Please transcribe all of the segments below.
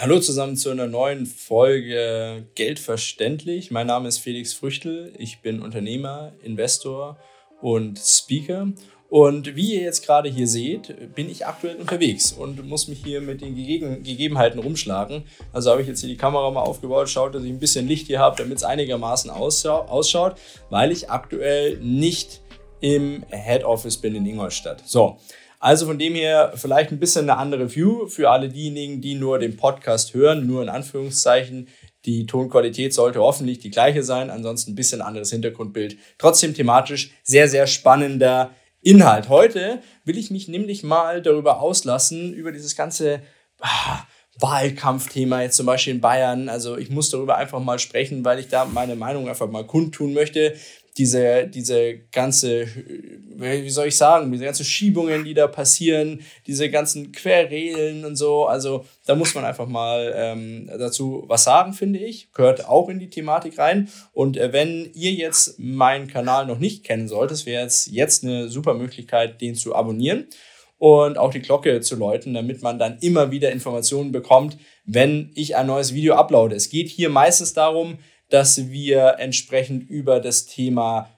Hallo zusammen zu einer neuen Folge Geld verständlich. Mein Name ist Felix Früchtel. Ich bin Unternehmer, Investor und Speaker. Und wie ihr jetzt gerade hier seht, bin ich aktuell unterwegs und muss mich hier mit den Gege Gegebenheiten rumschlagen. Also habe ich jetzt hier die Kamera mal aufgebaut, schaut, dass ich ein bisschen Licht hier habe, damit es einigermaßen ausschaut, weil ich aktuell nicht im Head Office bin in Ingolstadt. So, also von dem her vielleicht ein bisschen eine andere View für alle diejenigen, die nur den Podcast hören, nur in Anführungszeichen. Die Tonqualität sollte hoffentlich die gleiche sein, ansonsten ein bisschen anderes Hintergrundbild. Trotzdem thematisch sehr, sehr spannender Inhalt. Heute will ich mich nämlich mal darüber auslassen, über dieses ganze ah, Wahlkampfthema jetzt zum Beispiel in Bayern. Also ich muss darüber einfach mal sprechen, weil ich da meine Meinung einfach mal kundtun möchte diese, diese ganze, wie soll ich sagen, diese ganzen Schiebungen, die da passieren, diese ganzen Querregeln und so. Also da muss man einfach mal ähm, dazu was sagen, finde ich. Gehört auch in die Thematik rein. Und äh, wenn ihr jetzt meinen Kanal noch nicht kennen solltet, wäre jetzt, jetzt eine super Möglichkeit, den zu abonnieren und auch die Glocke zu läuten, damit man dann immer wieder Informationen bekommt, wenn ich ein neues Video uploade. Es geht hier meistens darum, dass wir entsprechend über das Thema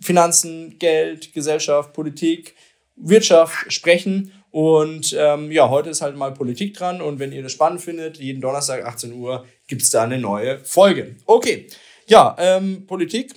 Finanzen, Geld, Gesellschaft, Politik, Wirtschaft sprechen. Und ähm, ja, heute ist halt mal Politik dran. Und wenn ihr das spannend findet, jeden Donnerstag 18 Uhr gibt es da eine neue Folge. Okay, ja, ähm, Politik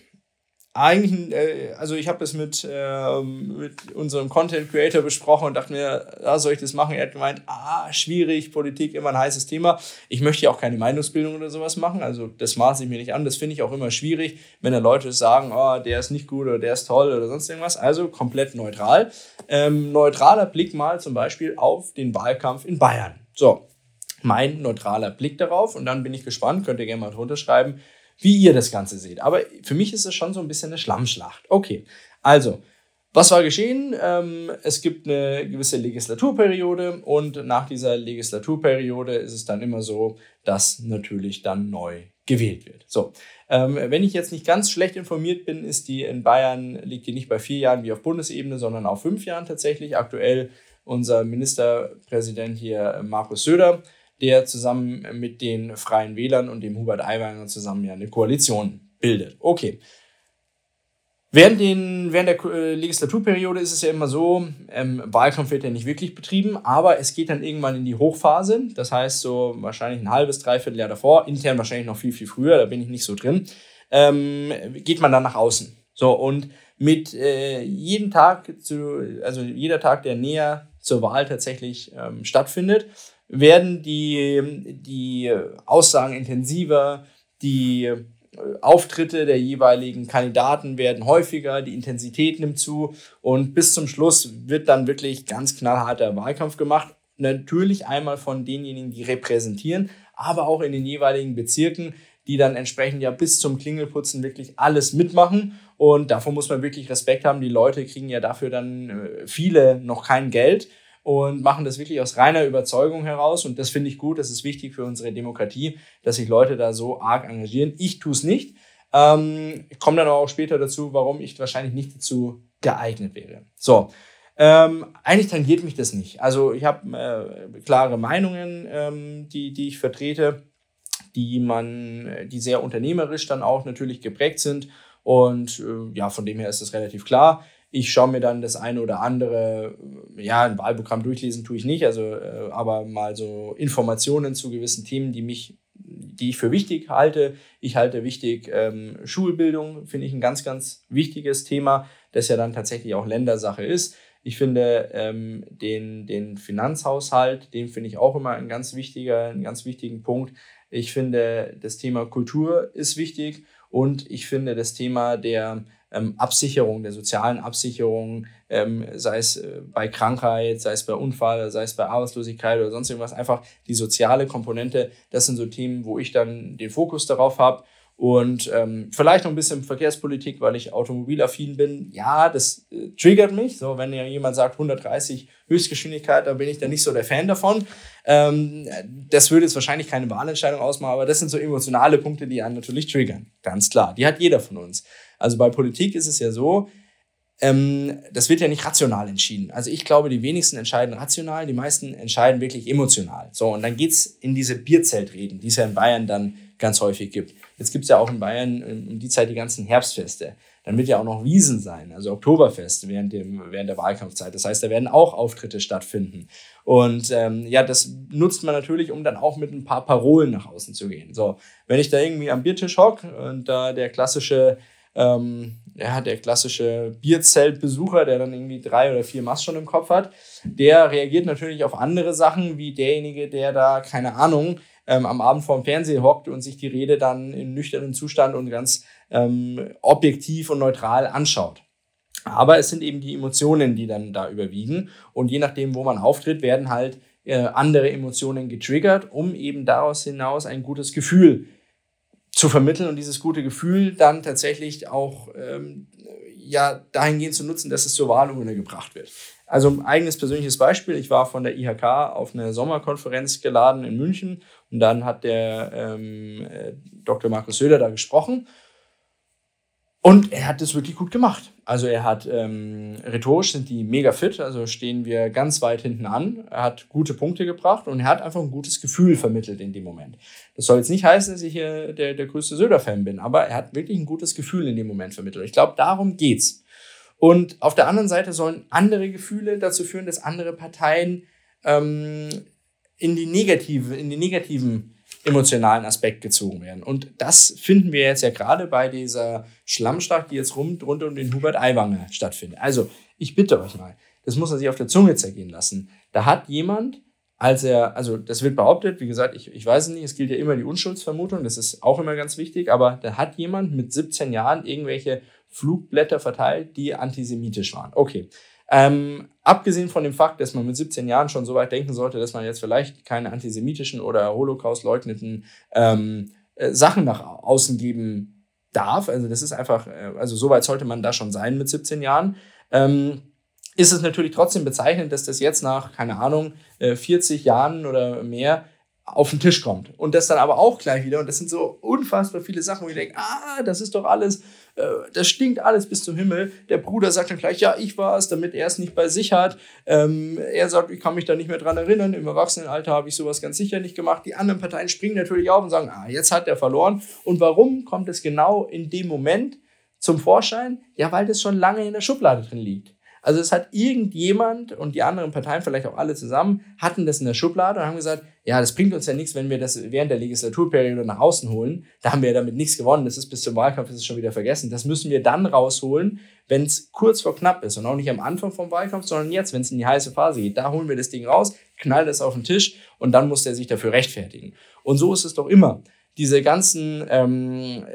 eigentlich, äh, also ich habe das mit, äh, mit unserem Content Creator besprochen und dachte mir, ja, soll ich das machen? Er hat gemeint, ah, schwierig, Politik, immer ein heißes Thema. Ich möchte ja auch keine Meinungsbildung oder sowas machen, also das maße ich mir nicht an. Das finde ich auch immer schwierig, wenn dann Leute sagen, oh, der ist nicht gut oder der ist toll oder sonst irgendwas. Also komplett neutral. Ähm, neutraler Blick mal zum Beispiel auf den Wahlkampf in Bayern. So, mein neutraler Blick darauf und dann bin ich gespannt, könnt ihr gerne mal drunter schreiben, wie ihr das Ganze seht. Aber für mich ist es schon so ein bisschen eine Schlammschlacht. Okay, also, was war geschehen? Ähm, es gibt eine gewisse Legislaturperiode und nach dieser Legislaturperiode ist es dann immer so, dass natürlich dann neu gewählt wird. So, ähm, wenn ich jetzt nicht ganz schlecht informiert bin, ist die in Bayern, liegt die nicht bei vier Jahren wie auf Bundesebene, sondern auf fünf Jahren tatsächlich. Aktuell unser Ministerpräsident hier, Markus Söder, der zusammen mit den Freien Wählern und dem Hubert Aiwanger zusammen ja eine Koalition bildet. Okay. Während, den, während der äh, Legislaturperiode ist es ja immer so, ähm, Wahlkampf wird ja nicht wirklich betrieben, aber es geht dann irgendwann in die Hochphase. Das heißt, so wahrscheinlich ein halbes, dreiviertel Jahr davor, intern wahrscheinlich noch viel, viel früher, da bin ich nicht so drin, ähm, geht man dann nach außen. So, und mit äh, jedem Tag, zu, also jeder Tag, der näher zur Wahl tatsächlich ähm, stattfindet, werden die, die Aussagen intensiver, die äh, Auftritte der jeweiligen Kandidaten werden häufiger, die Intensität nimmt zu und bis zum Schluss wird dann wirklich ganz knallharter Wahlkampf gemacht. Natürlich einmal von denjenigen, die repräsentieren, aber auch in den jeweiligen Bezirken, die dann entsprechend ja bis zum Klingelputzen wirklich alles mitmachen. Und davor muss man wirklich Respekt haben. Die Leute kriegen ja dafür dann äh, viele noch kein Geld und machen das wirklich aus reiner Überzeugung heraus. Und das finde ich gut, das ist wichtig für unsere Demokratie, dass sich Leute da so arg engagieren. Ich tue es nicht. Ähm, komme dann auch später dazu, warum ich wahrscheinlich nicht dazu geeignet wäre. So, ähm, eigentlich tangiert mich das nicht. Also ich habe äh, klare Meinungen, ähm, die, die ich vertrete, die man, die sehr unternehmerisch dann auch natürlich geprägt sind. Und äh, ja, von dem her ist das relativ klar. Ich schaue mir dann das eine oder andere, ja, ein Wahlprogramm durchlesen tue ich nicht, also äh, aber mal so Informationen zu gewissen Themen, die mich, die ich für wichtig halte. Ich halte wichtig ähm, Schulbildung, finde ich ein ganz, ganz wichtiges Thema, das ja dann tatsächlich auch Ländersache ist. Ich finde ähm, den, den Finanzhaushalt, den finde ich auch immer ein ganz wichtiger, einen ganz wichtigen Punkt. Ich finde, das Thema Kultur ist wichtig und ich finde das Thema der ähm, Absicherung, der sozialen Absicherung, ähm, sei es äh, bei Krankheit, sei es bei Unfall, sei es bei Arbeitslosigkeit oder sonst irgendwas, einfach die soziale Komponente, das sind so Themen, wo ich dann den Fokus darauf habe. Und ähm, vielleicht noch ein bisschen Verkehrspolitik, weil ich automobilaffin bin. Ja, das äh, triggert mich. So, wenn ja jemand sagt 130 Höchstgeschwindigkeit, dann bin ich da nicht so der Fan davon. Ähm, das würde jetzt wahrscheinlich keine Wahlentscheidung ausmachen, aber das sind so emotionale Punkte, die einen natürlich triggern. Ganz klar. Die hat jeder von uns. Also bei Politik ist es ja so, ähm, das wird ja nicht rational entschieden. Also ich glaube, die wenigsten entscheiden rational, die meisten entscheiden wirklich emotional. So, und dann geht's in diese Bierzeltreden, die es ja in Bayern dann ganz häufig gibt. Jetzt gibt's ja auch in Bayern um die Zeit die ganzen Herbstfeste. Dann wird ja auch noch Wiesen sein, also Oktoberfest während, dem, während der Wahlkampfzeit. Das heißt, da werden auch Auftritte stattfinden. Und ähm, ja, das nutzt man natürlich, um dann auch mit ein paar Parolen nach außen zu gehen. So, wenn ich da irgendwie am Biertisch hock und da der klassische ähm, ja, der klassische Bierzeltbesucher, der dann irgendwie drei oder vier Mass schon im Kopf hat, der reagiert natürlich auf andere Sachen, wie derjenige, der da, keine Ahnung, ähm, am Abend vorm Fernseher hockt und sich die Rede dann in nüchternen Zustand und ganz ähm, objektiv und neutral anschaut. Aber es sind eben die Emotionen, die dann da überwiegen. Und je nachdem, wo man auftritt, werden halt äh, andere Emotionen getriggert, um eben daraus hinaus ein gutes Gefühl zu vermitteln und dieses gute Gefühl dann tatsächlich auch ähm, ja, dahingehend zu nutzen, dass es zur Wahlurne gebracht wird. Also ein eigenes persönliches Beispiel. Ich war von der IHK auf eine Sommerkonferenz geladen in München und dann hat der ähm, äh, Dr. Markus Söder da gesprochen und er hat das wirklich gut gemacht. Also er hat ähm, rhetorisch sind die mega fit, also stehen wir ganz weit hinten an. Er hat gute Punkte gebracht und er hat einfach ein gutes Gefühl vermittelt in dem Moment. Das soll jetzt nicht heißen, dass ich hier der, der größte Söder-Fan bin, aber er hat wirklich ein gutes Gefühl in dem Moment vermittelt. Ich glaube, darum geht's. Und auf der anderen Seite sollen andere Gefühle dazu führen, dass andere Parteien ähm, in die negative, in die negativen emotionalen Aspekt gezogen werden. Und das finden wir jetzt ja gerade bei dieser Schlammschlacht, die jetzt rund, rund um den Hubert Aiwanger stattfindet. Also, ich bitte euch mal, das muss man sich auf der Zunge zergehen lassen. Da hat jemand, als er, also das wird behauptet, wie gesagt, ich, ich weiß es nicht, es gilt ja immer die Unschuldsvermutung, das ist auch immer ganz wichtig, aber da hat jemand mit 17 Jahren irgendwelche Flugblätter verteilt, die antisemitisch waren. Okay, ähm, abgesehen von dem Fakt, dass man mit 17 Jahren schon so weit denken sollte, dass man jetzt vielleicht keine antisemitischen oder Holocaust leugnenden ähm, äh, Sachen nach außen geben darf. Also das ist einfach, äh, also so weit sollte man da schon sein mit 17 Jahren. Ähm, ist es natürlich trotzdem bezeichnend, dass das jetzt nach, keine Ahnung, äh, 40 Jahren oder mehr auf den Tisch kommt. Und das dann aber auch gleich wieder, und das sind so unfassbar viele Sachen, wo ich denke, ah, das ist doch alles, äh, das stinkt alles bis zum Himmel. Der Bruder sagt dann gleich, ja, ich war es, damit er es nicht bei sich hat. Ähm, er sagt, ich kann mich da nicht mehr dran erinnern, im Erwachsenenalter habe ich sowas ganz sicher nicht gemacht. Die anderen Parteien springen natürlich auf und sagen, ah, jetzt hat er verloren. Und warum kommt es genau in dem Moment zum Vorschein? Ja, weil das schon lange in der Schublade drin liegt. Also es hat irgendjemand und die anderen Parteien, vielleicht auch alle zusammen, hatten das in der Schublade und haben gesagt, ja, das bringt uns ja nichts, wenn wir das während der Legislaturperiode nach außen holen. Da haben wir ja damit nichts gewonnen. Das ist bis zum Wahlkampf ist schon wieder vergessen. Das müssen wir dann rausholen, wenn es kurz vor knapp ist und auch nicht am Anfang vom Wahlkampf, sondern jetzt, wenn es in die heiße Phase geht. Da holen wir das Ding raus, knallen das auf den Tisch und dann muss der sich dafür rechtfertigen. Und so ist es doch immer. Diese ganzen ähm,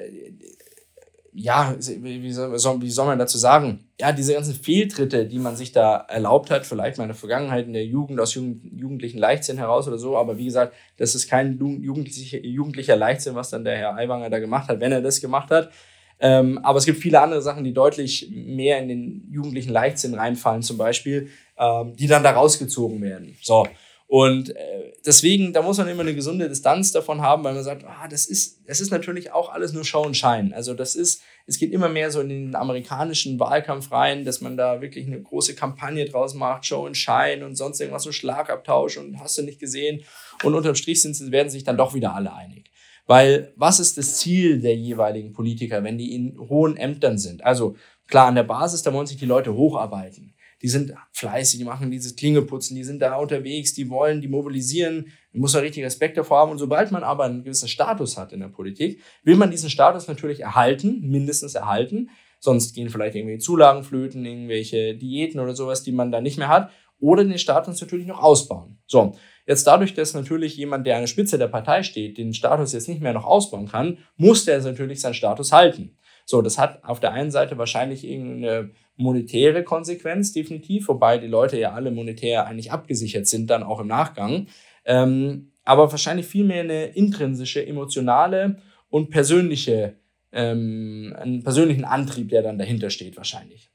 ja, wie soll, wie soll man dazu sagen? Ja, diese ganzen Fehltritte, die man sich da erlaubt hat, vielleicht mal in der Vergangenheit in der Jugend aus jugendlichen Leichtsinn heraus oder so, aber wie gesagt, das ist kein jugendlicher, jugendlicher Leichtsinn, was dann der Herr Aiwanger da gemacht hat, wenn er das gemacht hat. Ähm, aber es gibt viele andere Sachen, die deutlich mehr in den jugendlichen Leichtsinn reinfallen, zum Beispiel, ähm, die dann da rausgezogen werden. So. Und äh, deswegen, da muss man immer eine gesunde Distanz davon haben, weil man sagt, ah, das ist, das ist natürlich auch alles nur Show und Schein. Also das ist, es geht immer mehr so in den amerikanischen Wahlkampf rein, dass man da wirklich eine große Kampagne draus macht, Show und Schein und sonst irgendwas, so Schlagabtausch und hast du nicht gesehen. Und unterm Strich sind, werden sich dann doch wieder alle einig. Weil was ist das Ziel der jeweiligen Politiker, wenn die in hohen Ämtern sind? Also klar, an der Basis, da wollen sich die Leute hocharbeiten die sind fleißig, die machen dieses Klingeputzen, die sind da unterwegs, die wollen, die mobilisieren, man muss da richtig Respekt davor haben. Und sobald man aber einen gewissen Status hat in der Politik, will man diesen Status natürlich erhalten, mindestens erhalten. Sonst gehen vielleicht irgendwelche Zulagen flöten, irgendwelche Diäten oder sowas, die man da nicht mehr hat. Oder den Status natürlich noch ausbauen. So, jetzt dadurch, dass natürlich jemand, der an der Spitze der Partei steht, den Status jetzt nicht mehr noch ausbauen kann, muss der natürlich seinen Status halten. So, das hat auf der einen Seite wahrscheinlich irgendeine monetäre Konsequenz, definitiv, wobei die Leute ja alle monetär eigentlich abgesichert sind, dann auch im Nachgang. Ähm, aber wahrscheinlich vielmehr eine intrinsische, emotionale und persönliche, ähm, einen persönlichen Antrieb, der dann dahinter steht, wahrscheinlich.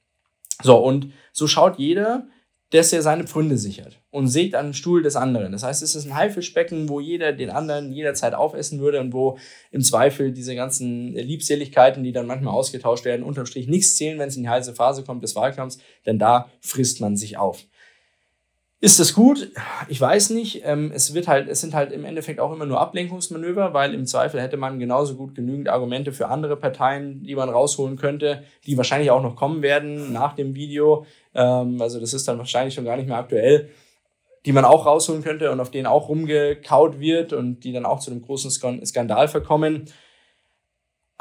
So, und so schaut jeder, dass er seine Pfründe sichert und sägt an den Stuhl des anderen. Das heißt, es ist ein Haifischbecken, wo jeder den anderen jederzeit aufessen würde und wo im Zweifel diese ganzen Liebseligkeiten, die dann manchmal ausgetauscht werden, unterm Strich nichts zählen, wenn es in die heiße Phase kommt des Wahlkampfs, denn da frisst man sich auf. Ist das gut? Ich weiß nicht. Ähm, es, wird halt, es sind halt im Endeffekt auch immer nur Ablenkungsmanöver, weil im Zweifel hätte man genauso gut genügend Argumente für andere Parteien, die man rausholen könnte, die wahrscheinlich auch noch kommen werden nach dem Video. Ähm, also das ist dann wahrscheinlich schon gar nicht mehr aktuell, die man auch rausholen könnte und auf denen auch rumgekaut wird und die dann auch zu einem großen Skandal verkommen.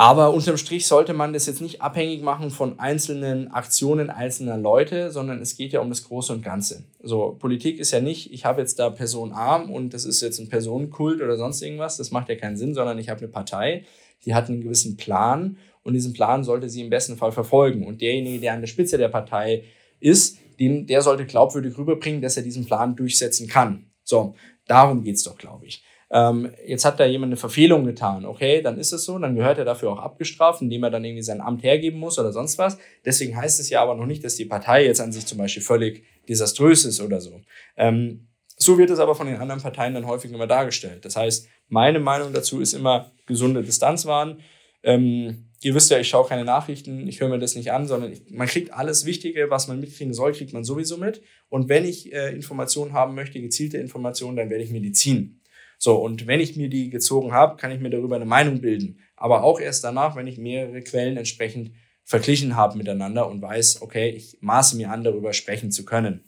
Aber unterm Strich sollte man das jetzt nicht abhängig machen von einzelnen Aktionen einzelner Leute, sondern es geht ja um das Große und Ganze. So, Politik ist ja nicht, ich habe jetzt da Person A und das ist jetzt ein Personenkult oder sonst irgendwas, das macht ja keinen Sinn, sondern ich habe eine Partei, die hat einen gewissen Plan und diesen Plan sollte sie im besten Fall verfolgen. Und derjenige, der an der Spitze der Partei ist, den, der sollte glaubwürdig rüberbringen, dass er diesen Plan durchsetzen kann. So, darum geht's doch, glaube ich ähm, jetzt hat da jemand eine Verfehlung getan, okay, dann ist es so, dann gehört er dafür auch abgestraft, indem er dann irgendwie sein Amt hergeben muss oder sonst was. Deswegen heißt es ja aber noch nicht, dass die Partei jetzt an sich zum Beispiel völlig desaströs ist oder so. Ähm, so wird es aber von den anderen Parteien dann häufig immer dargestellt. Das heißt, meine Meinung dazu ist immer gesunde Distanz wahren. Ähm, ihr wisst ja, ich schaue keine Nachrichten, ich höre mir das nicht an, sondern ich, man kriegt alles Wichtige, was man mitkriegen soll, kriegt man sowieso mit. Und wenn ich äh, Informationen haben möchte, gezielte Informationen, dann werde ich mir die ziehen. So, und wenn ich mir die gezogen habe, kann ich mir darüber eine Meinung bilden. Aber auch erst danach, wenn ich mehrere Quellen entsprechend verglichen habe miteinander und weiß, okay, ich maße mir an, darüber sprechen zu können.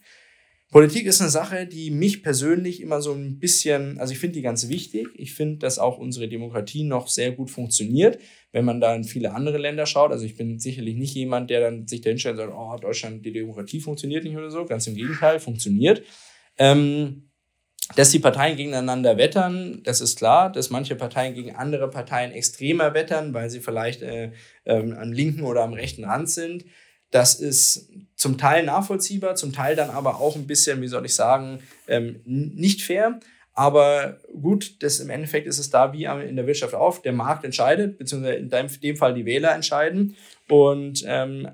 Politik ist eine Sache, die mich persönlich immer so ein bisschen, also ich finde die ganz wichtig. Ich finde, dass auch unsere Demokratie noch sehr gut funktioniert, wenn man da in viele andere Länder schaut. Also ich bin sicherlich nicht jemand, der dann sich dahin stellt und sagt, oh, Deutschland, die Demokratie funktioniert nicht oder so. Ganz im Gegenteil, funktioniert. Ähm, dass die Parteien gegeneinander wettern, das ist klar, dass manche Parteien gegen andere Parteien extremer wettern, weil sie vielleicht äh, ähm, am linken oder am rechten Rand sind. Das ist zum Teil nachvollziehbar, zum Teil dann aber auch ein bisschen, wie soll ich sagen, ähm, nicht fair. Aber gut, das im Endeffekt ist es da wie in der Wirtschaft auch. Der Markt entscheidet, beziehungsweise in dem Fall die Wähler entscheiden. Und ähm,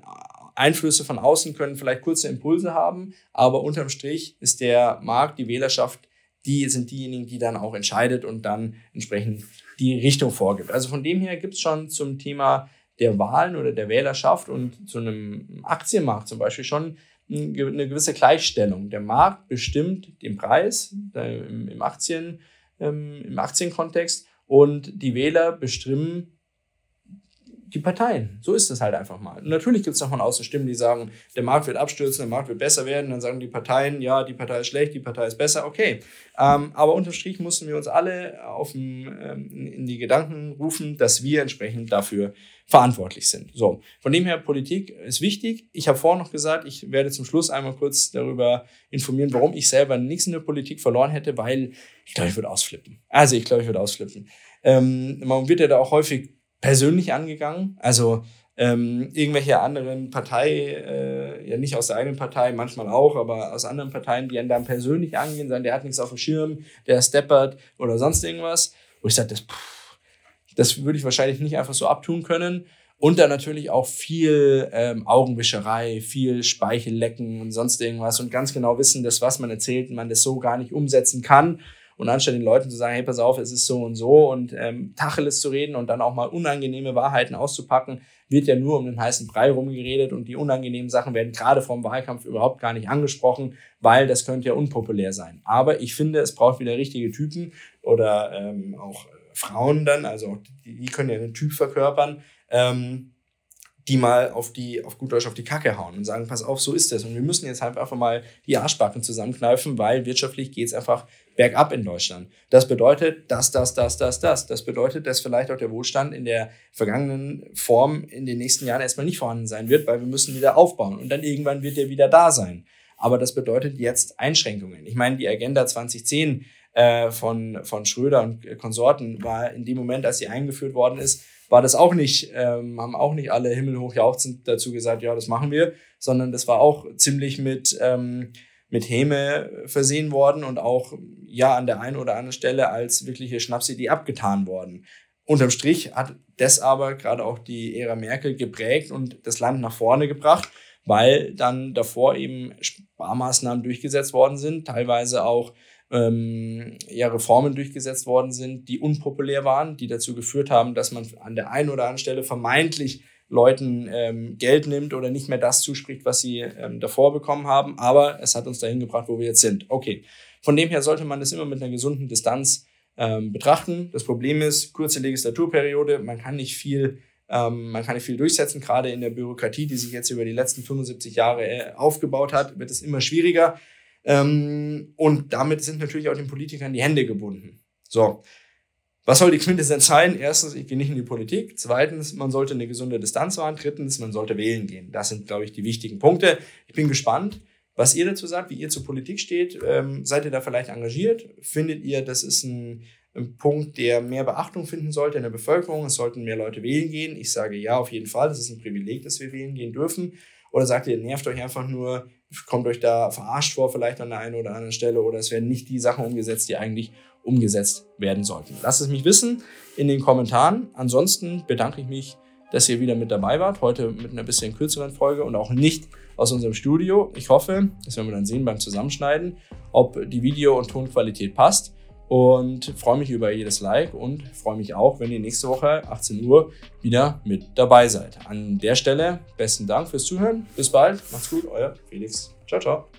Einflüsse von außen können vielleicht kurze Impulse haben, aber unterm Strich ist der Markt, die Wählerschaft die sind diejenigen, die dann auch entscheidet und dann entsprechend die Richtung vorgibt. Also von dem her gibt es schon zum Thema der Wahlen oder der Wählerschaft und zu einem Aktienmarkt zum Beispiel schon eine gewisse Gleichstellung. Der Markt bestimmt den Preis äh, im, Aktien, ähm, im Aktienkontext und die Wähler bestimmen die Parteien. So ist es halt einfach mal. Und natürlich gibt es noch von außen Stimmen, die sagen, der Markt wird abstürzen, der Markt wird besser werden. Dann sagen die Parteien, ja, die Partei ist schlecht, die Partei ist besser. Okay. Ähm, aber unterm Strich mussten wir uns alle auf dem, ähm, in die Gedanken rufen, dass wir entsprechend dafür verantwortlich sind. So, von dem her, Politik ist wichtig. Ich habe vorhin noch gesagt, ich werde zum Schluss einmal kurz darüber informieren, warum ich selber nichts in der Politik verloren hätte, weil ich glaube, ich würde ausflippen. Also ich glaube, ich würde ausflippen. Ähm, man wird ja da auch häufig persönlich angegangen. Also ähm, irgendwelche anderen Partei, äh, ja nicht aus der eigenen Partei, manchmal auch, aber aus anderen Parteien, die einen dann persönlich angehen, sagen, der hat nichts auf dem Schirm, der steppert oder sonst irgendwas. Wo ich sage, das, das würde ich wahrscheinlich nicht einfach so abtun können. Und dann natürlich auch viel ähm, Augenwischerei, viel Speichellecken und sonst irgendwas und ganz genau wissen, dass was man erzählt, man das so gar nicht umsetzen kann und anstatt den Leuten zu sagen, hey, pass auf, es ist so und so und ähm, Tacheles zu reden und dann auch mal unangenehme Wahrheiten auszupacken, wird ja nur um den heißen Brei rumgeredet und die unangenehmen Sachen werden gerade vom Wahlkampf überhaupt gar nicht angesprochen, weil das könnte ja unpopulär sein. Aber ich finde, es braucht wieder richtige Typen oder ähm, auch Frauen dann, also die, die können ja einen Typ verkörpern, ähm, die mal auf die, auf gut Deutsch auf die Kacke hauen und sagen, pass auf, so ist es. Und wir müssen jetzt halt einfach mal die Arschbacken zusammenkneifen, weil wirtschaftlich geht es einfach bergab in Deutschland. Das bedeutet das, das, das, das, das. Das bedeutet, dass vielleicht auch der Wohlstand in der vergangenen Form in den nächsten Jahren erstmal nicht vorhanden sein wird, weil wir müssen wieder aufbauen und dann irgendwann wird er wieder da sein. Aber das bedeutet jetzt Einschränkungen. Ich meine, die Agenda 2010 äh, von, von Schröder und Konsorten war in dem Moment, als sie eingeführt worden ist, war das auch nicht, ähm, haben auch nicht alle himmelhoch jauchzend dazu gesagt, ja, das machen wir, sondern das war auch ziemlich mit, ähm, mit Häme versehen worden und auch ja an der einen oder anderen Stelle als wirkliche Schnapsidee abgetan worden. Unterm Strich hat das aber gerade auch die Ära Merkel geprägt und das Land nach vorne gebracht, weil dann davor eben Sparmaßnahmen durchgesetzt worden sind, teilweise auch ähm, ja, Reformen durchgesetzt worden sind, die unpopulär waren, die dazu geführt haben, dass man an der einen oder anderen Stelle vermeintlich Leuten ähm, Geld nimmt oder nicht mehr das zuspricht, was sie ähm, davor bekommen haben. Aber es hat uns dahin gebracht, wo wir jetzt sind. Okay. Von dem her sollte man das immer mit einer gesunden Distanz ähm, betrachten. Das Problem ist, kurze Legislaturperiode, man kann nicht viel, ähm, man kann nicht viel durchsetzen, gerade in der Bürokratie, die sich jetzt über die letzten 75 Jahre äh, aufgebaut hat, wird es immer schwieriger. Ähm, und damit sind natürlich auch den Politikern die Hände gebunden. So. Was soll die Quintessenz sein? Erstens, ich gehe nicht in die Politik. Zweitens, man sollte eine gesunde Distanz wahren. Drittens, man sollte wählen gehen. Das sind, glaube ich, die wichtigen Punkte. Ich bin gespannt, was ihr dazu sagt, wie ihr zur Politik steht. Ähm, seid ihr da vielleicht engagiert? Findet ihr, das ist ein, ein, Punkt, der mehr Beachtung finden sollte in der Bevölkerung? Es sollten mehr Leute wählen gehen. Ich sage ja, auf jeden Fall. Das ist ein Privileg, dass wir wählen gehen dürfen. Oder sagt ihr, nervt euch einfach nur, kommt euch da verarscht vor, vielleicht an der einen oder anderen Stelle, oder es werden nicht die Sachen umgesetzt, die eigentlich umgesetzt werden sollten. Lasst es mich wissen in den Kommentaren. Ansonsten bedanke ich mich, dass ihr wieder mit dabei wart. Heute mit einer bisschen kürzeren Folge und auch nicht aus unserem Studio. Ich hoffe, das werden wir dann sehen beim Zusammenschneiden, ob die Video- und Tonqualität passt. Und freue mich über jedes Like und freue mich auch, wenn ihr nächste Woche 18 Uhr wieder mit dabei seid. An der Stelle besten Dank fürs Zuhören. Bis bald. Macht's gut. Euer Felix. Ciao, ciao.